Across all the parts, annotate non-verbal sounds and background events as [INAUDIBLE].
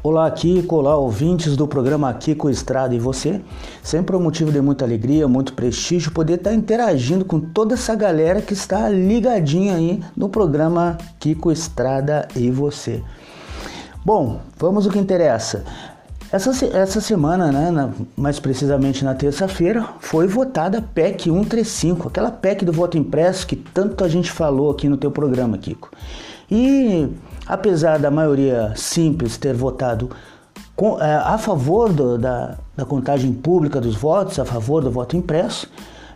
Olá, Kiko, olá, ouvintes do programa Kiko Estrada e você. Sempre um motivo de muita alegria, muito prestígio poder estar interagindo com toda essa galera que está ligadinha aí no programa Kiko Estrada e você. Bom, vamos ao que interessa. Essa, essa semana, né, na, mais precisamente na terça-feira, foi votada a PEC 135, aquela PEC do voto impresso que tanto a gente falou aqui no teu programa, Kiko. E apesar da maioria simples ter votado é, a favor do, da, da, contagem pública dos votos, a favor do voto impresso,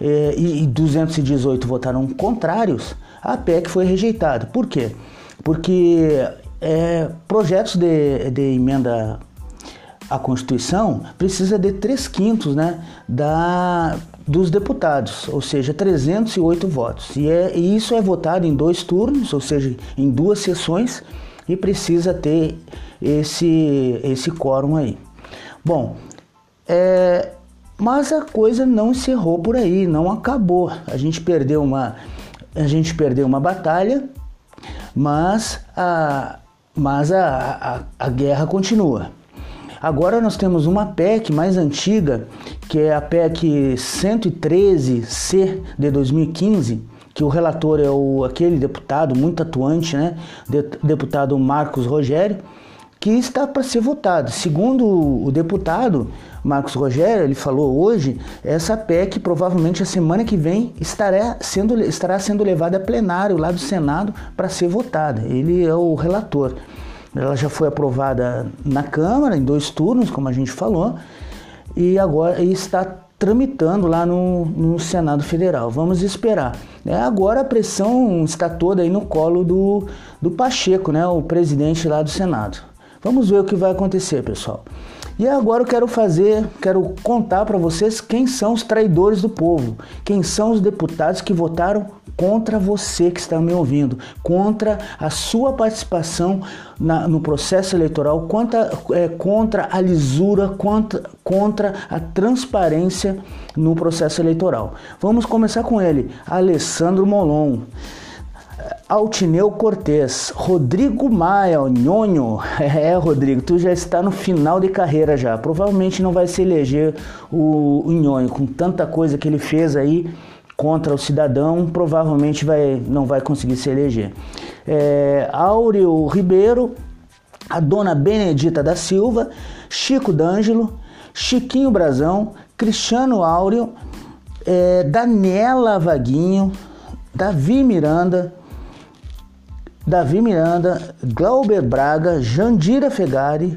é, e, e 218 votaram contrários, a PEC foi rejeitada. Por quê? Porque é, projetos de, de emenda à Constituição precisa de 3 quintos né, da, dos deputados, ou seja, 308 votos. E, é, e isso é votado em dois turnos, ou seja, em duas sessões, e precisa ter esse, esse quórum aí. Bom, é, mas a coisa não encerrou por aí, não acabou. A gente perdeu uma, a gente perdeu uma batalha, mas a, mas a, a, a guerra continua. Agora nós temos uma PEC mais antiga, que é a PEC 113C de 2015, que o relator é o, aquele deputado muito atuante, né, deputado Marcos Rogério, que está para ser votado. Segundo o deputado Marcos Rogério, ele falou hoje, essa PEC provavelmente a semana que vem estará sendo, estará sendo levada a plenário lá do Senado para ser votada. Ele é o relator. Ela já foi aprovada na Câmara em dois turnos, como a gente falou, e agora está tramitando lá no, no Senado Federal. Vamos esperar. É, agora a pressão está toda aí no colo do, do Pacheco, né, o presidente lá do Senado. Vamos ver o que vai acontecer, pessoal. E agora eu quero fazer, quero contar para vocês quem são os traidores do povo, quem são os deputados que votaram contra você que está me ouvindo, contra a sua participação na, no processo eleitoral, contra, é, contra a lisura, contra, contra a transparência no processo eleitoral. Vamos começar com ele, Alessandro Molon. Altineu Cortez, Rodrigo Maia, o Nhonho. [LAUGHS] É, Rodrigo, tu já está no final de carreira já. Provavelmente não vai se eleger o, o Nhonho, com tanta coisa que ele fez aí contra o cidadão, provavelmente vai, não vai conseguir se eleger. É, Áureo Ribeiro, a dona Benedita da Silva, Chico D'Angelo, Chiquinho Brazão, Cristiano Áureo, é, Daniela Vaguinho, Davi Miranda, Davi Miranda, Glauber Braga, Jandira Fegari,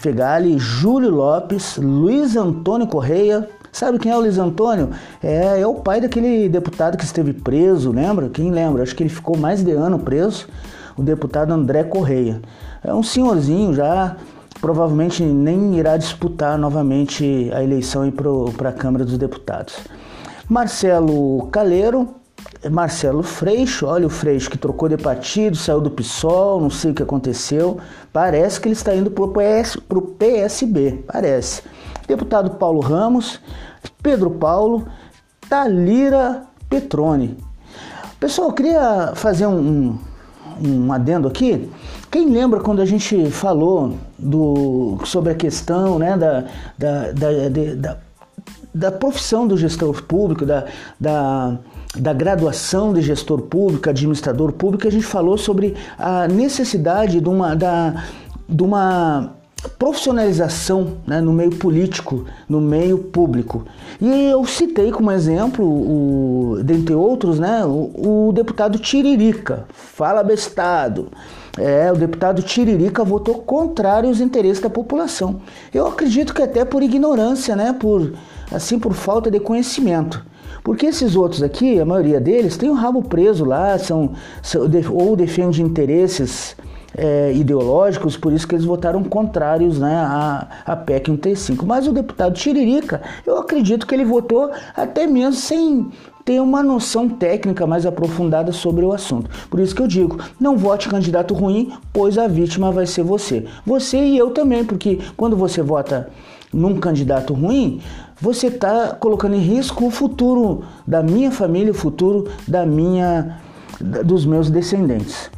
Fegali, Júlio Lopes, Luiz Antônio Correia. Sabe quem é o Luiz Antônio? É, é o pai daquele deputado que esteve preso, lembra? Quem lembra? Acho que ele ficou mais de ano preso, o deputado André Correia. É um senhorzinho já, provavelmente nem irá disputar novamente a eleição para a Câmara dos Deputados. Marcelo Caleiro, Marcelo Freixo, olha o Freixo que trocou de partido, saiu do PSOL, não sei o que aconteceu. Parece que ele está indo para o PS, PSB, parece. Deputado Paulo Ramos, Pedro Paulo, Talira Petrone. Pessoal, eu queria fazer um, um, um adendo aqui. Quem lembra quando a gente falou do, sobre a questão né, da, da, da, da, da profissão do gestor público, da, da da graduação de gestor público, administrador público, a gente falou sobre a necessidade de uma, da, de uma profissionalização né, no meio político, no meio público. E eu citei como exemplo, o, dentre outros, né, o, o deputado Tiririca, fala bestado. É, o deputado Tiririca votou contrário aos interesses da população. Eu acredito que até por ignorância, né, por assim por falta de conhecimento. Porque esses outros aqui, a maioria deles, tem o rabo preso lá, são, são ou defende interesses é, ideológicos, por isso que eles votaram contrários né, à, à PEC 135. Mas o deputado Tiririca, eu acredito que ele votou até mesmo sem ter uma noção técnica mais aprofundada sobre o assunto. Por isso que eu digo, não vote candidato ruim, pois a vítima vai ser você. Você e eu também, porque quando você vota num candidato ruim, você está colocando em risco o futuro da minha família, o futuro da minha, dos meus descendentes.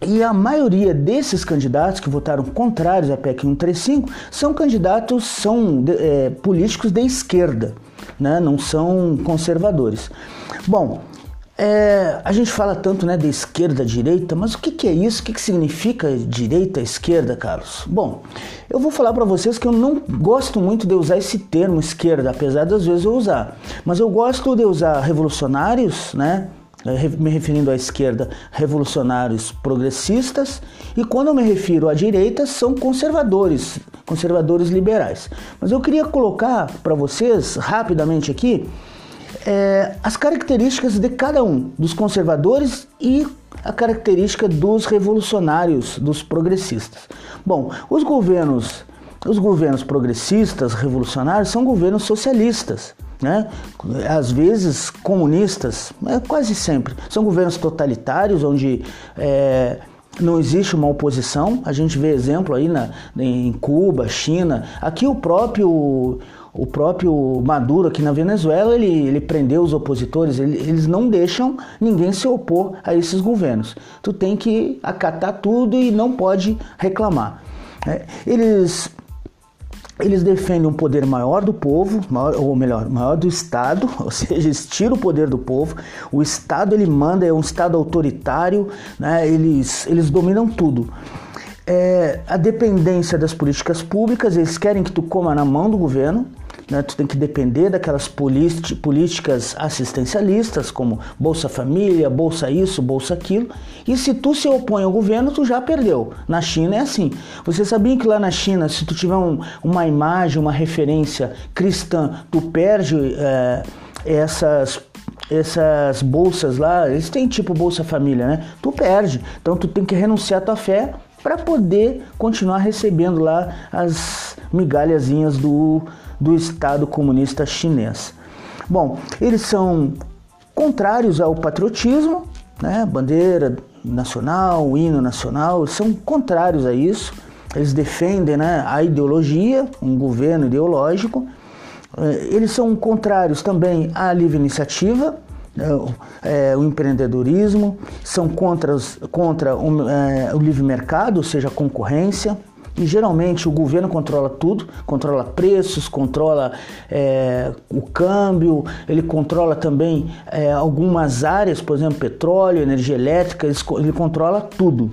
E a maioria desses candidatos que votaram contrários à PEC 135 são candidatos, são é, políticos de esquerda, né? não são conservadores. Bom, é, a gente fala tanto né, de esquerda, direita, mas o que, que é isso? O que, que significa direita, esquerda, Carlos? Bom, eu vou falar para vocês que eu não gosto muito de usar esse termo esquerda, apesar das vezes eu usar. Mas eu gosto de usar revolucionários, né? É, me referindo à esquerda, revolucionários progressistas, e quando eu me refiro à direita, são conservadores, conservadores liberais. Mas eu queria colocar para vocês rapidamente aqui é, as características de cada um, dos conservadores e a característica dos revolucionários, dos progressistas. Bom, os governos, os governos progressistas, revolucionários, são governos socialistas. Né? Às vezes comunistas, é, quase sempre. São governos totalitários onde é, não existe uma oposição. A gente vê exemplo aí na, em Cuba, China. Aqui o próprio o próprio Maduro aqui na Venezuela, ele, ele prendeu os opositores, ele, eles não deixam ninguém se opor a esses governos. Tu tem que acatar tudo e não pode reclamar. É, eles eles defendem um poder maior do povo, maior, ou melhor, maior do Estado, [LAUGHS] ou seja, eles tiram o poder do povo. O Estado ele manda, é um Estado autoritário, né? eles, eles dominam tudo é, a dependência das políticas públicas, eles querem que tu coma na mão do governo, né? tu tem que depender daquelas políticas assistencialistas, como Bolsa Família, Bolsa isso, Bolsa aquilo, e se tu se opõe ao governo, tu já perdeu. Na China é assim. Você sabia que lá na China, se tu tiver um, uma imagem, uma referência cristã, tu perde é, essas essas bolsas lá, eles têm tipo Bolsa Família, né? Tu perde. Então tu tem que renunciar à tua fé para poder continuar recebendo lá as migalhazinhas do, do Estado comunista chinês. Bom, eles são contrários ao patriotismo, né? bandeira nacional, hino nacional, são contrários a isso. Eles defendem né, a ideologia, um governo ideológico. Eh, eles são contrários também à livre iniciativa, é, o empreendedorismo, são contra, contra o, é, o livre mercado, ou seja, a concorrência. E geralmente o governo controla tudo, controla preços, controla é, o câmbio, ele controla também é, algumas áreas, por exemplo, petróleo, energia elétrica, ele controla tudo.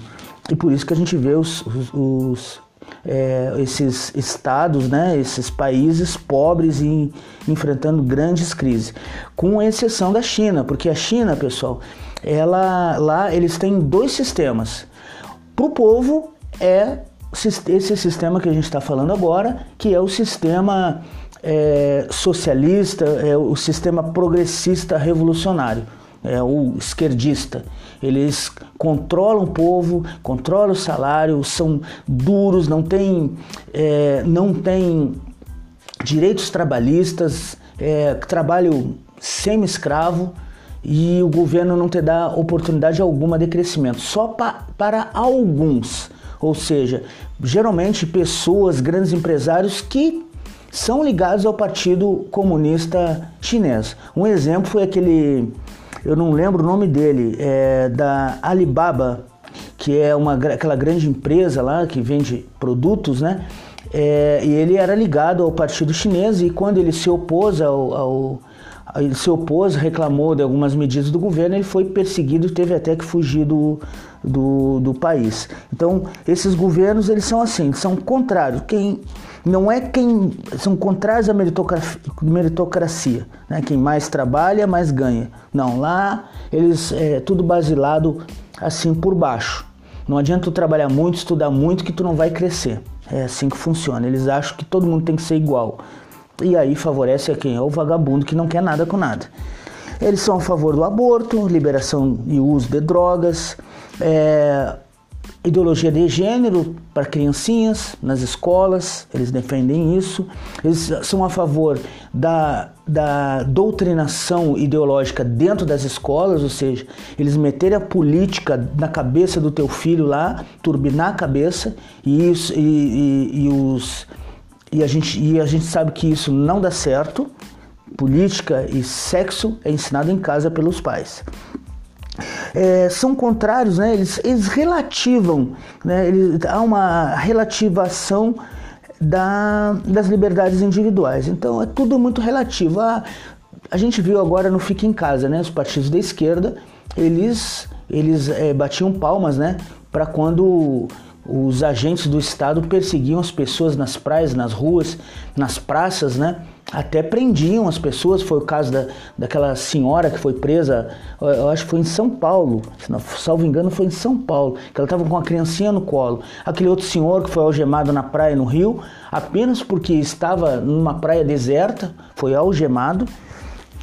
E por isso que a gente vê os, os, os é, esses estados, né, esses países pobres e enfrentando grandes crises, com exceção da China, porque a China, pessoal, ela lá eles têm dois sistemas. Para o povo é esse sistema que a gente está falando agora, que é o sistema é, socialista, é o sistema progressista revolucionário é, ou esquerdista. Eles controlam o povo, controlam o salário, são duros, não têm, é, não tem direitos trabalhistas, é, trabalho semi-escravo e o governo não te dá oportunidade alguma de crescimento, só pa, para alguns. Ou seja, geralmente pessoas, grandes empresários que são ligados ao Partido Comunista Chinês. Um exemplo foi aquele eu não lembro o nome dele, é da Alibaba, que é uma, aquela grande empresa lá que vende produtos, né? É, e ele era ligado ao partido chinês e quando ele se opôs ao, ao ele se opôs, reclamou de algumas medidas do governo, ele foi perseguido e teve até que fugir do, do, do país. Então, esses governos, eles são assim, são contrários. Quem não é quem são contrários à meritocracia, né? Quem mais trabalha, mais ganha. Não, lá eles é tudo basilado assim por baixo. Não adianta tu trabalhar muito, estudar muito que tu não vai crescer. É assim que funciona. Eles acham que todo mundo tem que ser igual. E aí favorece a quem? É o vagabundo que não quer nada com nada. Eles são a favor do aborto, liberação e uso de drogas, é, ideologia de gênero para criancinhas nas escolas, eles defendem isso. Eles são a favor da, da doutrinação ideológica dentro das escolas, ou seja, eles meterem a política na cabeça do teu filho lá, turbinar a cabeça, e, isso, e, e, e os, e, a gente, e a gente sabe que isso não dá certo. Política e sexo é ensinado em casa pelos pais. é, são contrários, né? eles, eles relativam, né? eles, há uma relativação da, das liberdades individuais. Então é tudo muito relativo. Ah, a gente viu agora no Fique em Casa, né? os partidos da esquerda, eles, eles é, batiam palmas né? para quando os agentes do Estado perseguiam as pessoas nas praias, nas ruas, nas praças, né? Até prendiam as pessoas. Foi o caso da, daquela senhora que foi presa, eu acho que foi em São Paulo, se não salvo engano, foi em São Paulo, que ela estava com uma criancinha no colo. Aquele outro senhor que foi algemado na praia no Rio, apenas porque estava numa praia deserta, foi algemado.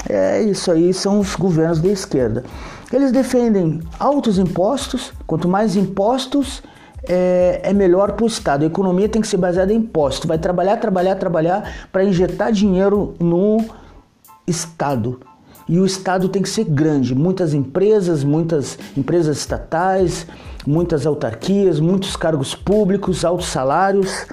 É isso aí, são os governos da esquerda. Eles defendem altos impostos, quanto mais impostos, é, é melhor para o Estado. A economia tem que ser baseada em impostos. Vai trabalhar, trabalhar, trabalhar para injetar dinheiro no Estado. E o Estado tem que ser grande. Muitas empresas, muitas empresas estatais, muitas autarquias, muitos cargos públicos, altos salários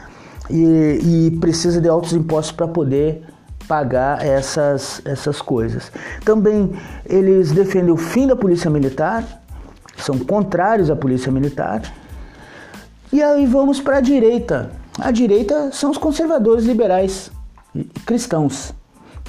e, e precisa de altos impostos para poder pagar essas, essas coisas. Também eles defendem o fim da polícia militar, são contrários à polícia militar e aí vamos para a direita. A direita são os conservadores liberais cristãos.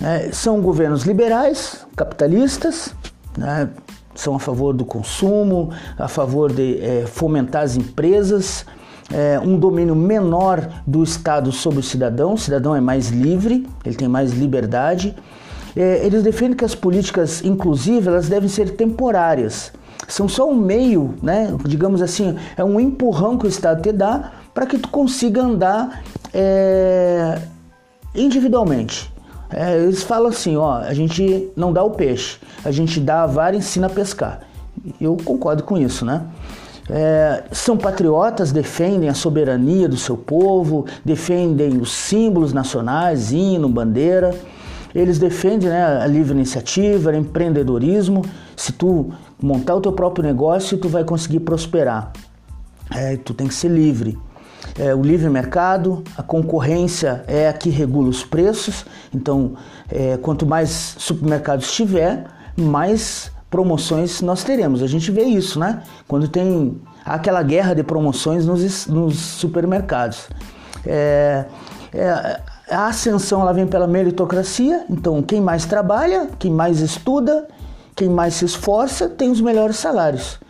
É, são governos liberais, capitalistas, né, são a favor do consumo, a favor de é, fomentar as empresas, é, um domínio menor do Estado sobre o cidadão. O cidadão é mais livre, ele tem mais liberdade. É, eles defendem que as políticas inclusivas elas devem ser temporárias são só um meio, né? Digamos assim, é um empurrão que o Estado te dá para que tu consiga andar é, individualmente. É, eles falam assim, ó, a gente não dá o peixe, a gente dá a vara e ensina a pescar. Eu concordo com isso, né? É, são patriotas, defendem a soberania do seu povo, defendem os símbolos nacionais, hino, bandeira. Eles defendem né, a livre iniciativa, o empreendedorismo. Se tu montar o teu próprio negócio, tu vai conseguir prosperar. É, tu tem que ser livre. É, o livre mercado, a concorrência é a que regula os preços. Então, é, quanto mais supermercados tiver, mais promoções nós teremos. A gente vê isso, né? Quando tem aquela guerra de promoções nos, nos supermercados. É, é, a ascensão ela vem pela meritocracia. Então, quem mais trabalha, quem mais estuda, quem mais se esforça tem os melhores salários.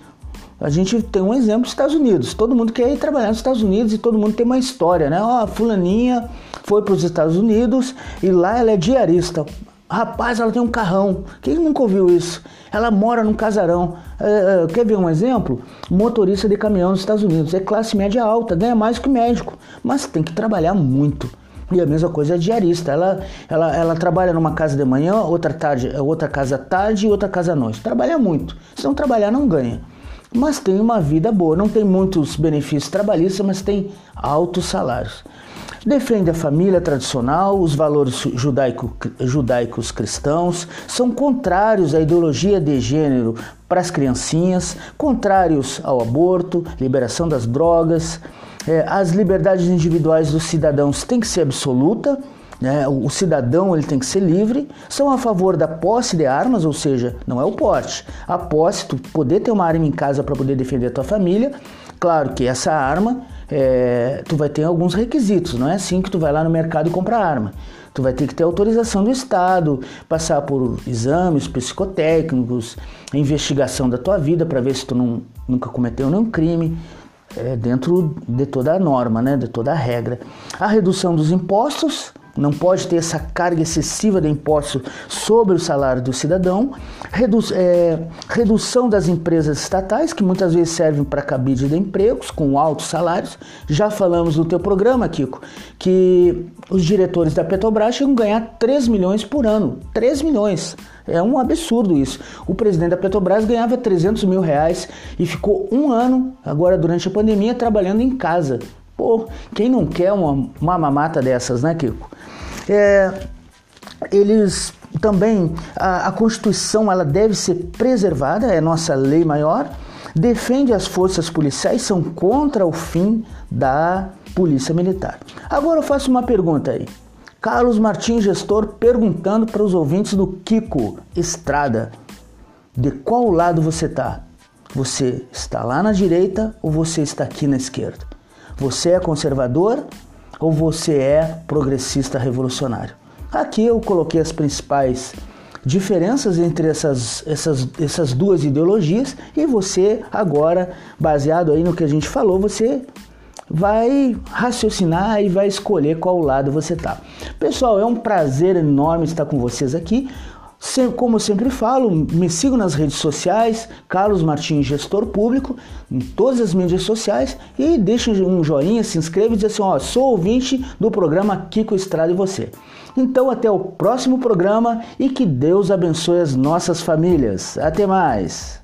A gente tem um exemplo dos Estados Unidos. Todo mundo quer ir trabalhar nos Estados Unidos e todo mundo tem uma história, né? Ó, a fulaninha foi para os Estados Unidos e lá ela é diarista. Rapaz, ela tem um carrão. Quem nunca ouviu isso? Ela mora num casarão. É, é, quer ver um exemplo? Motorista de caminhão nos Estados Unidos. É classe média alta, ganha mais que médico, mas tem que trabalhar muito. E a mesma coisa é diarista. Ela, ela, ela trabalha numa casa de manhã, outra tarde, outra casa tarde e outra casa à noite. Trabalha muito. Se não trabalhar, não ganha. Mas tem uma vida boa. Não tem muitos benefícios trabalhistas, mas tem altos salários. Defende a família tradicional, os valores judaico, judaicos cristãos, são contrários à ideologia de gênero para as criancinhas, contrários ao aborto, liberação das drogas, é, as liberdades individuais dos cidadãos têm que ser absoluta, né? o cidadão ele tem que ser livre, são a favor da posse de armas, ou seja, não é o porte, a posse, tu poder ter uma arma em casa para poder defender a tua família, claro que essa arma, é, tu vai ter alguns requisitos, não é assim que tu vai lá no mercado e compra arma. Tu vai ter que ter autorização do Estado, passar por exames psicotécnicos, investigação da tua vida para ver se tu não, nunca cometeu nenhum crime é, dentro de toda a norma, né, de toda a regra. A redução dos impostos, não pode ter essa carga excessiva de impostos sobre o salário do cidadão, Redu é, redução das empresas estatais, que muitas vezes servem para cabide de empregos com altos salários. Já falamos no teu programa, Kiko, que os diretores da Petrobras chegam a ganhar 3 milhões por ano. 3 milhões. É um absurdo isso. O presidente da Petrobras ganhava 300 mil reais e ficou um ano, agora durante a pandemia, trabalhando em casa. Pô, quem não quer uma, uma mamata dessas, né, Kiko? É, eles também, a, a Constituição ela deve ser preservada, é nossa lei maior. Defende as forças policiais, são contra o fim da polícia militar. Agora eu faço uma pergunta aí. Carlos Martins, gestor, perguntando para os ouvintes do Kiko Estrada. de qual lado você está. Você está lá na direita ou você está aqui na esquerda? Você é conservador ou você é progressista revolucionário? Aqui eu coloquei as principais diferenças entre essas, essas, essas duas ideologias e você agora, baseado aí no que a gente falou, você vai raciocinar e vai escolher qual lado você tá. Pessoal, é um prazer enorme estar com vocês aqui. Como eu sempre falo, me sigam nas redes sociais, Carlos Martins, gestor público, em todas as mídias sociais e deixem um joinha, se inscreva e diz assim, ó, sou ouvinte do programa Kiko Estrada e você. Então até o próximo programa e que Deus abençoe as nossas famílias. Até mais!